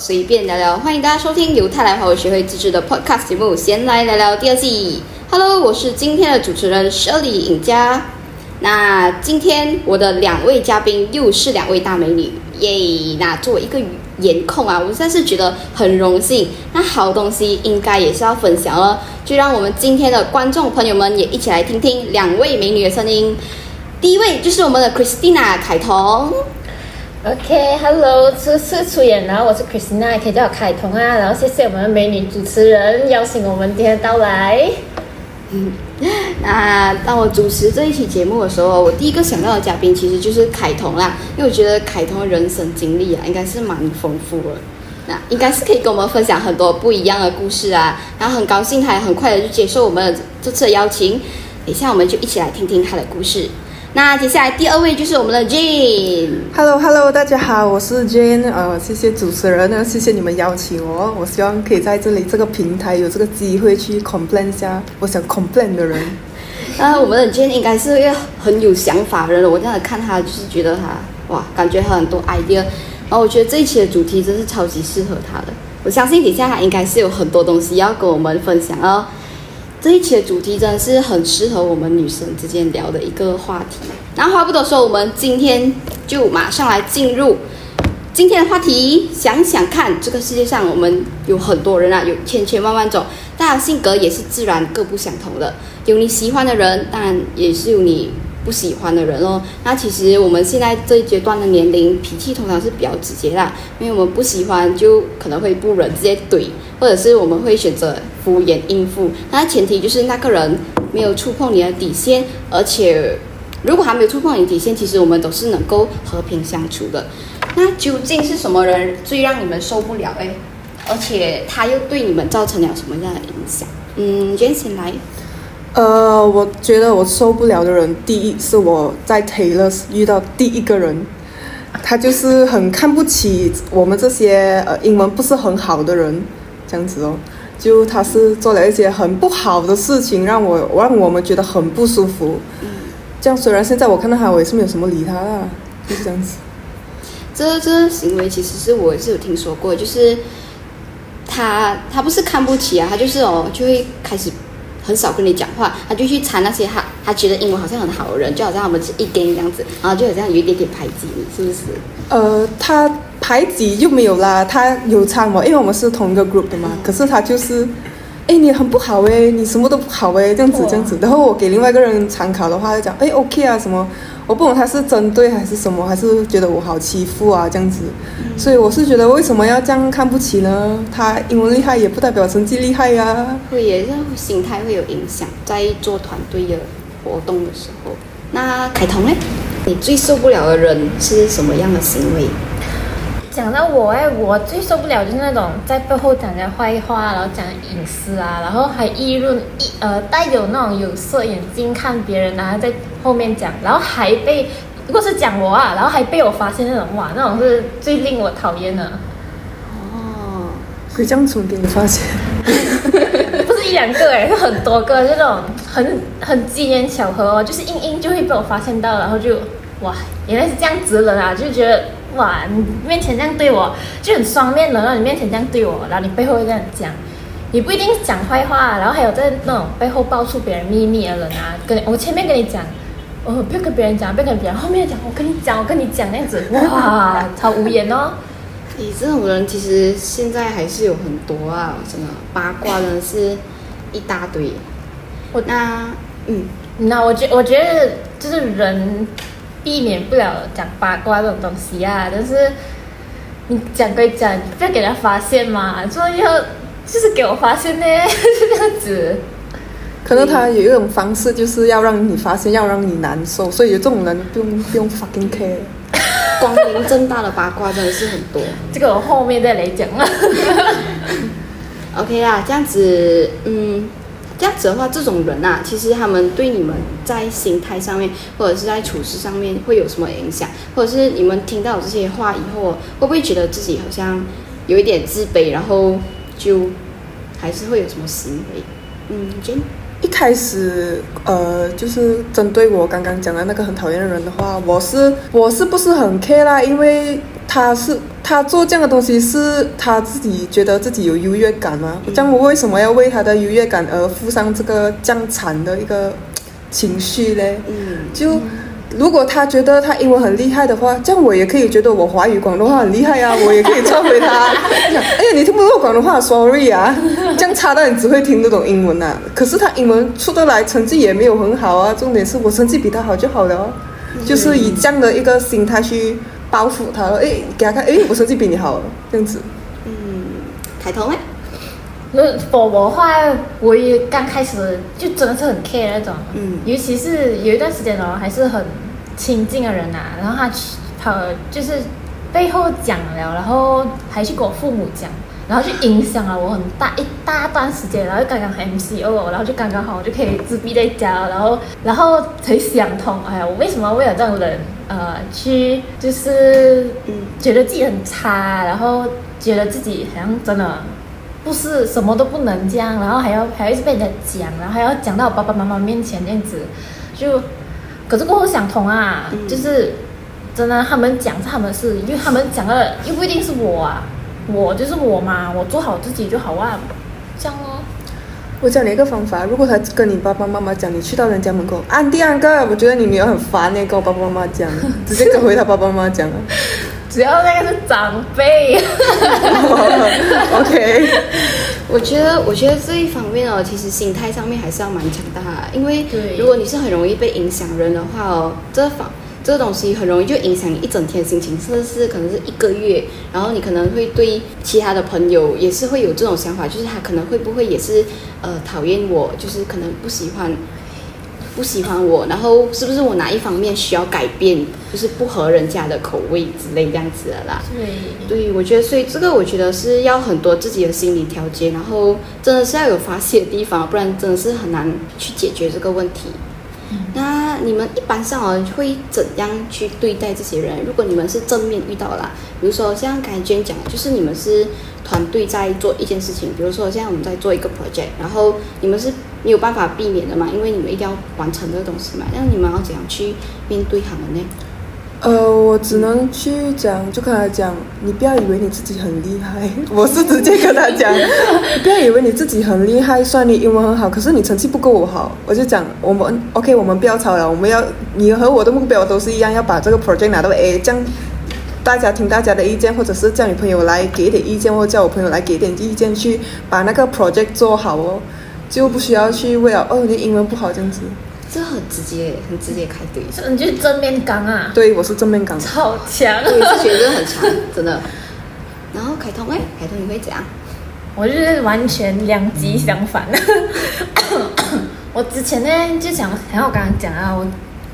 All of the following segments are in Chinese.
随便聊聊，欢迎大家收听由泰来华为学会自制的 Podcast 节目《闲来聊聊》第二季。Hello，我是今天的主持人 Shirley 尹佳。那今天我的两位嘉宾又是两位大美女，耶！那作为一个颜控啊，我实在是觉得很荣幸。那好东西应该也是要分享了，就让我们今天的观众朋友们也一起来听听两位美女的声音。第一位就是我们的 Christina 凯彤。OK，Hello，初次出演，然后我是 Christina，可以叫我凯彤啊。然后谢谢我们的美女主持人邀请我们今天到来。那当我主持这一期节目的时候，我第一个想到的嘉宾其实就是凯彤啦，因为我觉得凯彤的人生经历啊，应该是蛮丰富的，那应该是可以跟我们分享很多不一样的故事啊。然后很高兴他也很快的就接受我们这次的邀请，等一下我们就一起来听听他的故事。那接下来第二位就是我们的 Jane。Hello Hello，大家好，我是 Jane，呃，谢谢主持人呢，谢谢你们邀请我，我希望可以在这里这个平台有这个机会去 complain 一下我想 complain 的人。那 我们的 Jane 应该是一个很有想法的人，我这样看他就是觉得他哇，感觉他很多 idea，然后我觉得这一期的主题真是超级适合他的，我相信底下他应该是有很多东西要跟我们分享哦。这一期的主题真的是很适合我们女生之间聊的一个话题。那话不多说，我们今天就马上来进入今天的话题。想想看，这个世界上我们有很多人啊，有千千万万种，大家性格也是自然各不相同的。有你喜欢的人，当然也是有你不喜欢的人哦。那其实我们现在这一阶段的年龄，脾气通常是比较直接啦，因为我们不喜欢就可能会不忍直接怼，或者是我们会选择敷衍应付。那前提就是那个人没有触碰你的底线，而且如果还没有触碰你底线，其实我们都是能够和平相处的。那究竟是什么人最让你们受不了哎？而且他又对你们造成了什么样的影响？嗯，先先来。呃，我觉得我受不了的人，第一是我在 Taylor 遇到第一个人，他就是很看不起我们这些呃英文不是很好的人，这样子哦。就他是做了一些很不好的事情，让我让我们觉得很不舒服。这样虽然现在我看到他，我也是没有什么理他啦，就是这样子。这这行为其实是我也是有听说过，就是他他不是看不起啊，他就是哦就会开始很少跟你讲话，他就去掺那些他他觉得英文好像很好的人，就好像我们是一 gang 这样子，然后就好像有一点点排挤你，是不是？呃，他排挤就没有啦，他有掺我，因为我们是同一个 group 的嘛。可是他就是，哎，你很不好哎，你什么都不好哎，这样子这样子。然后我给另外一个人参考的话，就讲，哎，OK 啊，什么，我不懂他是针对还是什么，还是觉得我好欺负啊这样子。所以我是觉得为什么要这样看不起呢？他英文厉害也不代表成绩厉害呀、会也是心态会有影响，在做团队的活动的时候。那凯彤呢？你最受不了的人是什么样的行为？讲到我哎，我最受不了就是那种在背后讲人家坏话，然后讲隐私啊，然后还议论一呃带有那种有色眼镜看别人，然后在后面讲，然后还被如果是讲我啊，然后还被我发现那种哇，那种是最令我讨厌的。哦，鬼这样蠢给你发现，不是一两个哎，是很多个，这种很很机缘巧合哦，就是硬硬就会被我发现到，然后就哇，原来是这样子的人啊，就觉得哇，你面前这样对我就很双面的，然后你面前这样对我，然后你背后又这样讲，也不一定讲坏话，然后还有在那种背后爆出别人秘密的人啊，跟我前面跟你讲。哦，不要跟别人讲，不要跟别人，后面讲，我跟你讲，我跟你讲那样子，哇，超无言哦。你这种人其实现在还是有很多啊，真的八卦的是一大堆。我那嗯，那我觉我觉得就是人避免不了讲八卦这种东西啊，但是你讲归讲，不要给人发现嘛，所以要就是给我发现呢，是 这样子。可能他有一种方式，就是要让你发现，要让你难受，所以有这种人不用不用 fucking care。光明正大的八卦真的是很多。这个我后面再来讲了。OK 啦，这样子，嗯，这样子的话，这种人啊，其实他们对你们在心态上面，或者是在处事上面会有什么影响？或者是你们听到这些话以后，会不会觉得自己好像有一点自卑，然后就还是会有什么行为？嗯，Jane，一开始，呃，就是针对我刚刚讲的那个很讨厌的人的话，我是我是不是很 care 啦？因为他是他做这样的东西是他自己觉得自己有优越感吗？这样我为什么要为他的优越感而负上这个这样惨的一个情绪嘞？嗯，就如果他觉得他英文很厉害的话，这样我也可以觉得我华语广东话很厉害啊，我也可以撤回他。讲，哎呀，你听不懂广东话，sorry 啊，这样差到你只会听得懂英文啊。可是他英文出得来，成绩也没有很好啊。重点是我成绩比他好就好了哦，就是以这样的一个心态去报复他，哎，给他看，哎，我成绩比你好，这样子。嗯，抬头呢？那我的话，我也刚开始就真的是很 care 那种，嗯尤其是有一段时间哦，还是很亲近的人啊，然后他去他就是背后讲了，然后还去跟我父母讲，然后就影响了我很大一大段时间，然后刚刚 MCO，然后就刚刚好我就可以自闭在家，然后然后才想通，哎呀，我为什么为了这种人，呃，去就是嗯觉得自己很差，然后觉得自己好像真的不是什么都不能这样，然后还要还要一直被人家讲，然后还要讲到我爸爸妈妈面前这样子，就可是过后想通啊，嗯就是真的他们讲是他们的事，因为他们讲的又不一定是我啊，我就是我嘛，我做好自己就好啊，这样哦。我教你一个方法，如果他跟你爸爸妈妈讲，你去到人家门口，安迪安哥，我觉得你女儿很烦呢，跟我爸爸妈妈讲，直接跟回他爸爸妈妈讲啊。只要那个是长辈，OK，我觉得，我觉得这一方面哦，其实心态上面还是要蛮强大的，因为对。如果你是很容易被影响人的话哦，这方这个东西很容易就影响你一整天的心情，甚至是可能是一个月，然后你可能会对其他的朋友也是会有这种想法，就是他可能会不会也是呃讨厌我，就是可能不喜欢。不喜欢我，然后是不是我哪一方面需要改变，就是不合人家的口味之类这样子的啦？对，对，我觉得，所以这个我觉得是要很多自己的心理调节，然后真的是要有发泄的地方，不然真的是很难去解决这个问题。那你们一般上哦会怎样去对待这些人？如果你们是正面遇到啦，比如说像刚才娟讲，就是你们是团队在做一件事情，比如说现在我们在做一个 project，然后你们是没有办法避免的嘛，因为你们一定要完成这个东西嘛，那你们要怎样去面对他们呢？呃，我只能去讲，就跟他讲，你不要以为你自己很厉害，我是直接跟他讲，不要以为你自己很厉害，算你英文很好，可是你成绩不够我好。我就讲，我们 OK，我们不要吵了，我们要你和我的目标都是一样，要把这个 project 拿到 A，这样大家听大家的意见，或者是叫你朋友来给点意见，或者叫我朋友来给点意见，去把那个 project 做好哦，就不需要去为了哦你英文不好这样子。这很直接，很直接开对。是你就是正面刚啊，对我是正面刚。超强。我也是觉得很强，真的。然后凯通，哎，凯通你会怎样？我就是完全两极相反。我之前呢就想，像我刚刚讲啊，我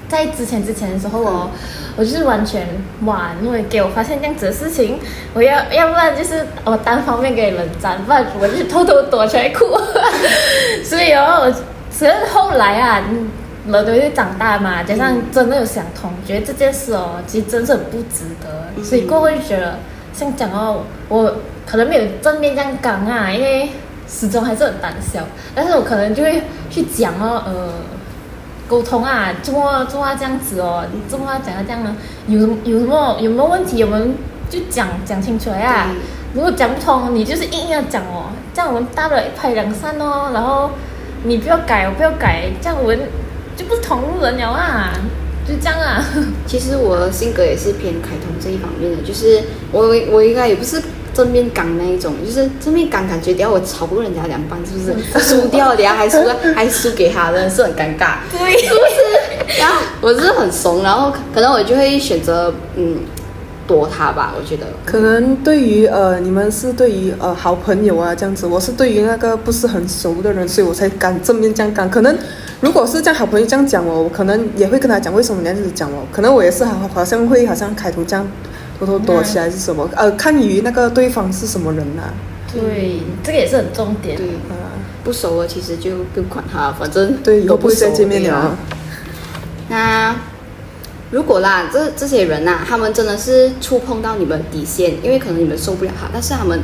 在之前之前的时候哦，我就是完全哇，因为给我发现这样子的事情，我要要不然就是我单方面给冷战，不然我就偷偷躲起来哭。所以哦，我只是后来啊，嗯人都会长大嘛，加上真的有想通，觉得这件事哦，其实真是很不值得，所以过后就觉得，像讲哦，我可能没有正面这样讲啊，因为始终还是很胆小，但是我可能就会去讲哦，呃，沟通啊，做么做啊这样子哦，做么讲啊这样呢，有有什么有没有问题，我们就讲讲清楚来啊。如果讲不通，你就是硬要讲哦，这样我们大不了一拍两散哦，然后你不要改，我不要改，这样我们就不是同路人了啊，就这样啊。其实我的性格也是偏开通这一方面的，就是我我应该也不是正面刚那一种，就是正面刚感觉等下我吵不过人家两半，是不是？输掉，等下还输 还输给他，真的是很尴尬。对，是不是？然后我是很怂，然后可能我就会选择嗯躲他吧，我觉得。可能对于呃你们是对于呃好朋友啊这样子，我是对于那个不是很熟的人，所以我才敢正面这样讲。可能如果是这样好朋友这样讲我，我可能也会跟他讲为什么你这样子讲我。可能我也是好好像会好像开头这样偷偷躲起来是什么？呃，看于那个对方是什么人呐、对，这个也是很重点。对，啊。不熟了其实就不用管他，反正对，以后不会再见面了。那如果啦，这这些人呐、他们真的是触碰到你们底线，因为可能你们受不了他，但是他们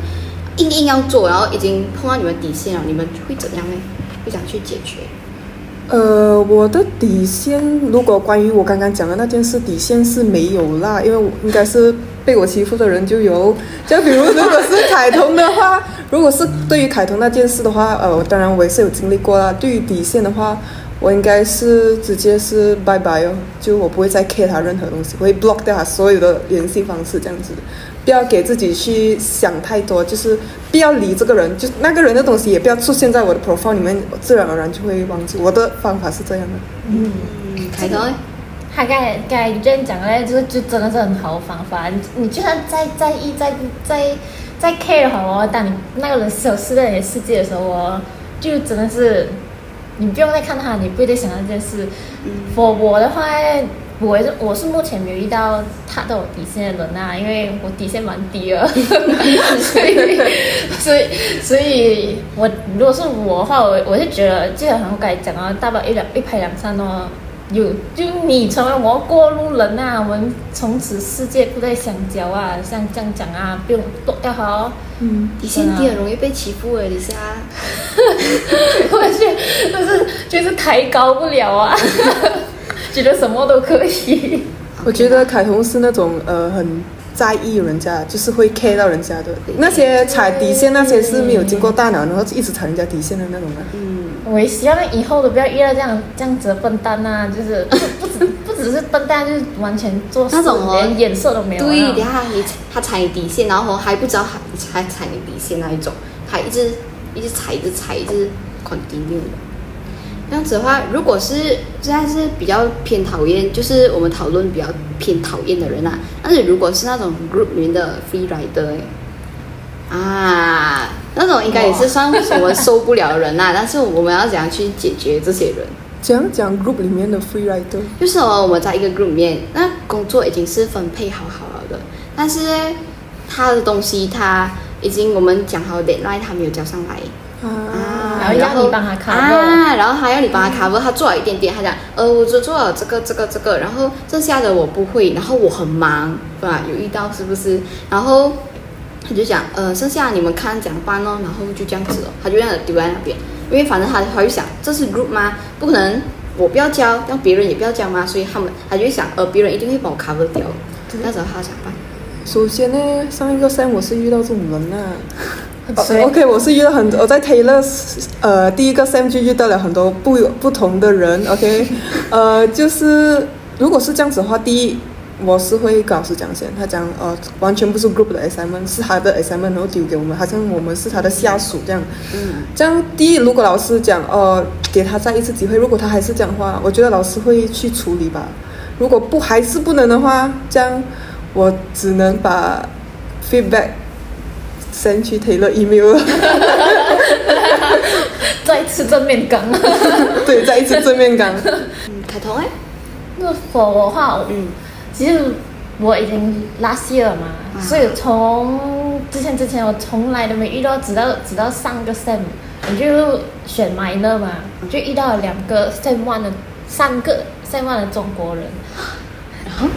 硬硬要做，然后已经碰到你们底线了，你们会怎样呢？会怎样去解决？呃，我的底线，如果关于我刚刚讲的那件事，底线是没有啦，因为应该是被我欺负的人就有。就比如，如果是凯彤的话，如果是对于凯彤那件事的话，呃，当然我也是有经历过啦。对于底线的话，我应该是直接是拜拜哦，就我不会再 care 他任何东西，我会 block 掉他所有的联系方式，这样子。不要给自己去想太多，就是不要理这个人，就那个人的东西也不要出现在我的 profile 里面，自然而然就会忘记。我的方法是这样的。嗯，凯彤呢？他刚才刚才 Jane 讲的嘞，这个就真的是很好的方法。你你就算再在意、再再再 care 好哦，当你那个人消失在你的世界的时候哦，就真的是你不用再看他，你不会再想到这件事。for 我的话，我是我是目前没有遇到踏到我底线的人啊，因为我底线蛮低的，所以所以所以我如果是我的话，我我是觉得，就像我刚才讲啊，大不了一两一拍两散哦。有，就你成为我过路人啊，我们从此世界不再相交啊，像这样讲啊，不用多掉好。嗯，底线低很容易被欺负哎，李莎。我去，就是就是抬高不了啊，觉得什么都可以。我觉得凯彤是那种呃很。在意人家就是会 care 到人家的那些踩底线，那些是没有经过大脑，然后一直踩人家底线的那种人。嗯，我也希望以后都不要遇到这样这样子的笨蛋呐，就是 不止不只是笨蛋，就是完全做那种连眼色都没有。对，等下你他踩你底线，然后还不知道还还踩你底线那一种，他一直一直踩，一直踩，一直 continue。这样子的话，如果是现在是比较偏讨厌，就是我们讨论比较偏讨厌的人啊。但是如果是那种 group 里面的 free rider，啊，那种应该也是算我们受不了的人呐。但是我们要怎样去解决这些人？怎样讲 group 里面的 free rider，就是我们在一个 group 里面，那工作已经是分配好好了的，但是他的东西他已经我们讲好 deadline，他没有交上来。啊，然后要你帮他 cover，啊，然后还要你帮他 cover，他做了一点点，他讲，呃，我只做了这个这个这个，然后剩下的我不会，然后我很忙，对吧？有遇到是不是？然后他就讲，呃，剩下你们看怎么办咯？然后就这样子哦，他就这样丢在那边，因为反正他他就想，这是 group 吗？不可能，我不要交，让别人也不要交吗？所以他们他就想，呃，别人一定会帮我 cover 掉，那时候他想办？首先呢，上一个 sem 我是遇到这种人呐。OK，我是遇到很多，我在 Taylor，呃，第一个 Sam 就遇到了很多不不同的人。OK，呃，就是如果是这样子的话，第一，我是会跟老师讲先，他讲，呃，完全不是 group 的 assignment，是他的 assignment，然后丢给我们，好像我们是他的下属这样。嗯。这样，第一，如果老师讲，呃，给他再一次机会，如果他还是这样的话，我觉得老师会去处理吧。如果不还是不能的话，这样我只能把 feedback。先去推了 email，再一次正面刚，对，再一次正面刚。嗯，凯彤哎，那我的话，嗯，其实我已经拉稀了嘛，所以从之前之前我从来都没遇到，直到直到上个 sem，我就选 minor 嘛，我就遇到了两个 sem one 的三个 sem one 的中国人，然后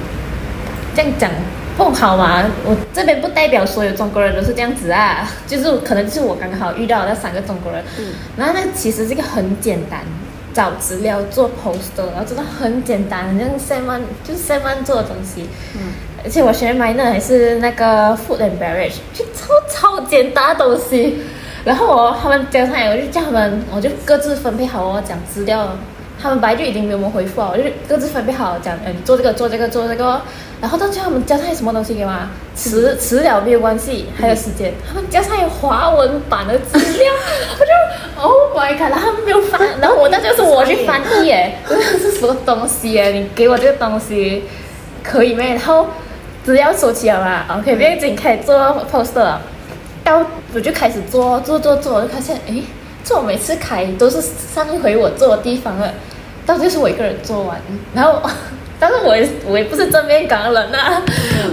这样讲。不好嘛，我这边不代表所有中国人都是这样子啊，就是可能就是我刚刚好遇到那三个中国人，嗯，然后那其实是一个很简单，找资料做 poster，然后真的很简单，像 seven 就是 seven 做的东西，嗯，而且我学买那还是那个 food and beverage，就超超简单的东西，然后我他们交上来，我就叫他们，我就各自分配好我讲资料。他们本来就已经没有我们回复啊，我就各自分配好讲，嗯，做这个做这个做这个，然后到最后他们加上什么东西给我？迟迟了没有关系，还有时间，他们加上有华文版的资料，我就 Oh my god！然后他们没有翻，然后我那就是我去翻译诶，这是什么东西诶？你给我这个东西可以没？然后资料收齐了嘛？OK，别紧，开始做 poster，到我就开始做做做做，就发现哎。这我每次开都是上一回我坐的地方了，到最后是我一个人做完，然后，但是我也我也不是正面港人呐，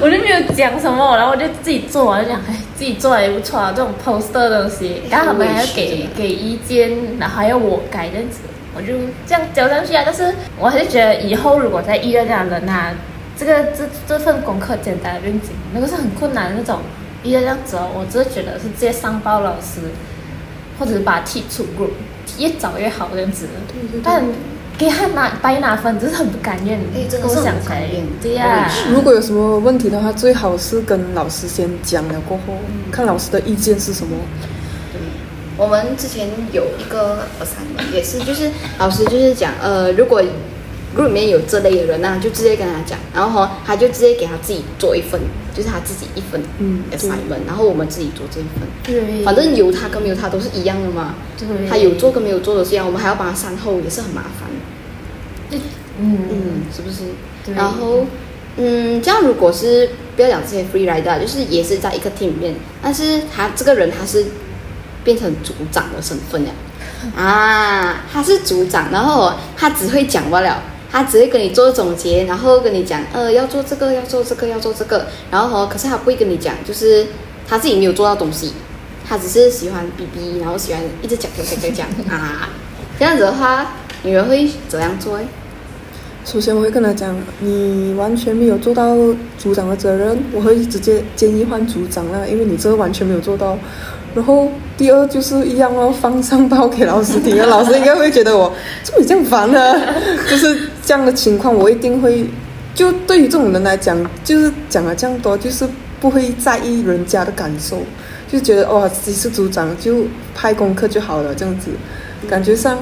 我就没有讲什么，然后我就自己做完，就讲哎自己做也不错啊，这种 poster 东西，然后他们还要给给意见，然后还要我改这样子，我就这样交上去啊。但是我还是觉得以后如果再遇到这样的人呐，这个这这份功课简单不用紧，那个是很困难的那种，遇到这样子哦，我只是觉得是直接上报老师。或者是把他踢出 group，越早越好这样子。但给他拿白拿分，只是很不甘愿。哎真的是想起来不甘愿，对呀、嗯如果有什么问题的话，最好是跟老师先讲了过后，看老师的意见是什么。对，我们之前有一个 assignment 也是，就是老师就是讲，呃，如果 group 里面有这类的人那就直接跟他讲，然后哈他就直接给他自己做一份，就是他自己一份 assignment，然后我们自己做这一份。对，反正有他跟没有他都是一样的嘛，对他有做跟没有做都是一样，我们还要帮他善后，也是很麻烦。嗯嗯，是不是？对然后，嗯，这样如果是不要讲这些 free rider，就是也是在一个 team 里面，但是他这个人他是变成组长的身份了，啊，他是组长，然后他只会讲罢了。他只会跟你做总结，然后跟你讲，呃，要做这个，要做这个，要做这个，然后哦，可是他不会跟你讲，就是他自己没有做到东西，他只是喜欢逼逼，然后喜欢一直讲讲讲讲讲 啊，这样子的话，女人会怎样做？首先，我会跟他讲，你完全没有做到组长的责任，我会直接建议换组长了，因为你这个完全没有做到。然后第二就是一样哦，放上报给老师听，老师应该会觉得我怎么这样烦呢？就是这样的情况，我一定会。就对于这种人来讲，就是讲了这样多，就是不会在意人家的感受，就觉得哦自己是组长就派功课就好了，这样子，感觉上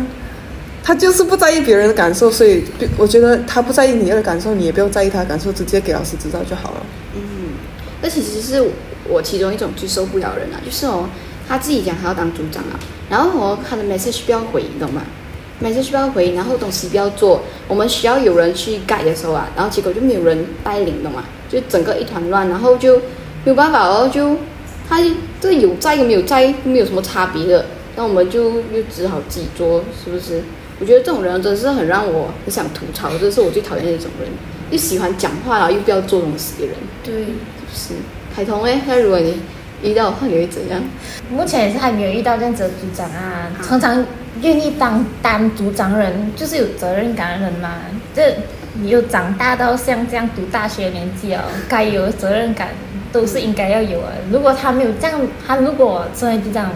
他就是不在意别人的感受，所以我觉得他不在意你的感受，你也不用在意他的感受，直接给老师知道就好了。嗯，那其实是我其中一种最受不了的人啊，就是哦，他自己讲他要当组长啊，然后哦，他的 message 不要回，你懂吗？message 不要回，然后东西不要做，我们需要有人去盖的时候啊，然后结果就没有人带领，懂吗？就整个一团乱，然后就没有办法哦，就他这有在跟没有在没有什么差别的，那我们就又只好自己做，是不是？我觉得这种人真的是很让我很想吐槽，这是我最讨厌的一种人，又喜欢讲话然后又不要做东西的人。对，是，海彤诶，那如果你遇到的话，你会怎样？目前也是还没有遇到这样子的组长啊。好常常愿意当当组长人，就是有责任感的人嘛。这你又长大到像这样读大学年纪哦，该有的责任感都是应该要有啊。如果他没有这样，他如果身为组长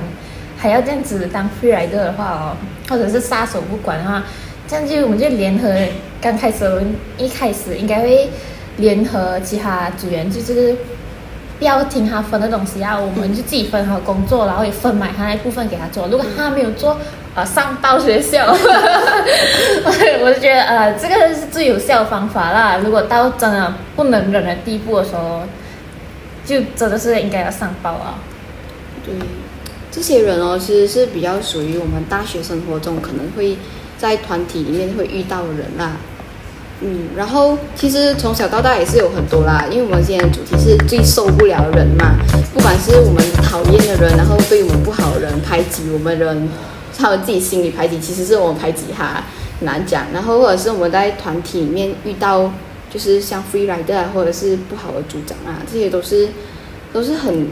还要这样子当 free rider 的话哦，或者是撒手不管的话，这样就我们就联合刚开始我们一开始应该会联合其他组员，就是不要听他分的东西啊，我们就自己分好工作，然后也分买他那一部分给他做。如果他没有做，呃，上报学校，我就觉得呃，这个是最有效的方法啦。如果到真的不能忍的地步的时候，就真的是应该要上报啊。对，这些人哦，其实是比较属于我们大学生活中可能会在团体里面会遇到的人啦。嗯，然后其实从小到大也是有很多啦，因为我们今天的主题是最受不了的人嘛，不管是我们讨厌的人，然后对我们不好的人，排挤我们的人，他们自己心里排挤，其实是我们排挤他，很难讲。然后或者是我们在团体里面遇到，就是像 free rider 啊，或者是不好的组长啊，这些都是都是很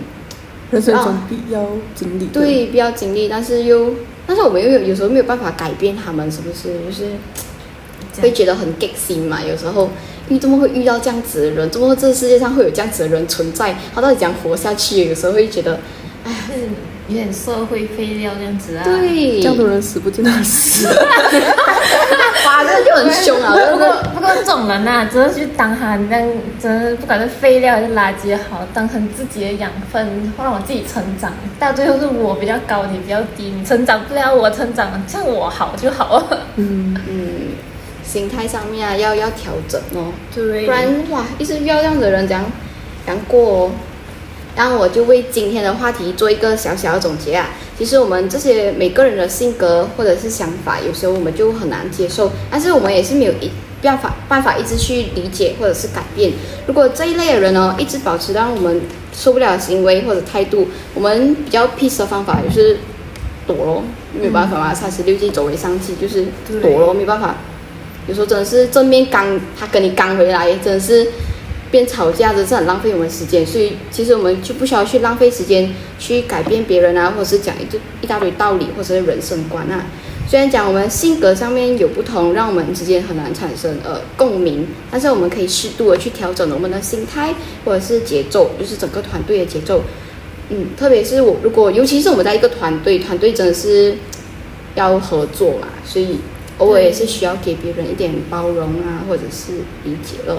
人生中啊必要经历的。对，必要经历，但是又，但是我们又有有时候没有办法改变他们，是不是？就是会觉得很 get 心嘛。有时候，因为怎么会遇到这样子的人？怎么这个世界上会有这样子的人存在？他到底怎样活下去？有时候会觉得，是有点社会废料这样子啊。对，这样的人死不见得死。哇，这个就很凶啊！不过不过这种人呐、真的去当他那样，真的不管是废料还是垃圾也好，当成自己的养分，让我自己成长。到最后是我比较高，你比较低，你成长不了我成长，这样我好就好。嗯，嗯，心态上面啊，要要调整哦。对不然哇，一直遇到这样的人，怎样怎样过哦？然后我就为今天的话题做一个小小的总结啊。其实我们这些每个人的性格或者是想法，有时候我们就很难接受，但是我们也是没有一办法办法一直去理解或者是改变。如果这一类的人呢，一直保持让我们受不了的行为或者态度，我们比较 peace 的方法就是躲咯，没有办法嘛，三十六计走为上计，就是躲咯，没办法。有时候真的是正面刚他跟你刚回来，真的是变吵架，真的是很浪费我们时间。所以其实我们就不需要去浪费时间去改变别人啊，或者是讲一一大堆道理或者是人生观啊。虽然讲我们性格上面有不同，让我们之间很难产生呃共鸣，但是我们可以适度的去调整我们的心态或者是节奏，就是整个团队的节奏。嗯，特别是我如果尤其是我们在一个团队，团队真的是要合作嘛，所以偶尔也是需要给别人一点包容啊，或者是理解咯。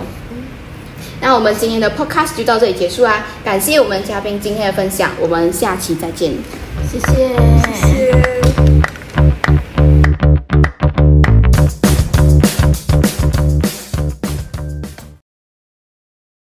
那我们今天的 podcast 就到这里结束啊！感谢我们嘉宾今天的分享，我们下期再见。谢谢。谢谢。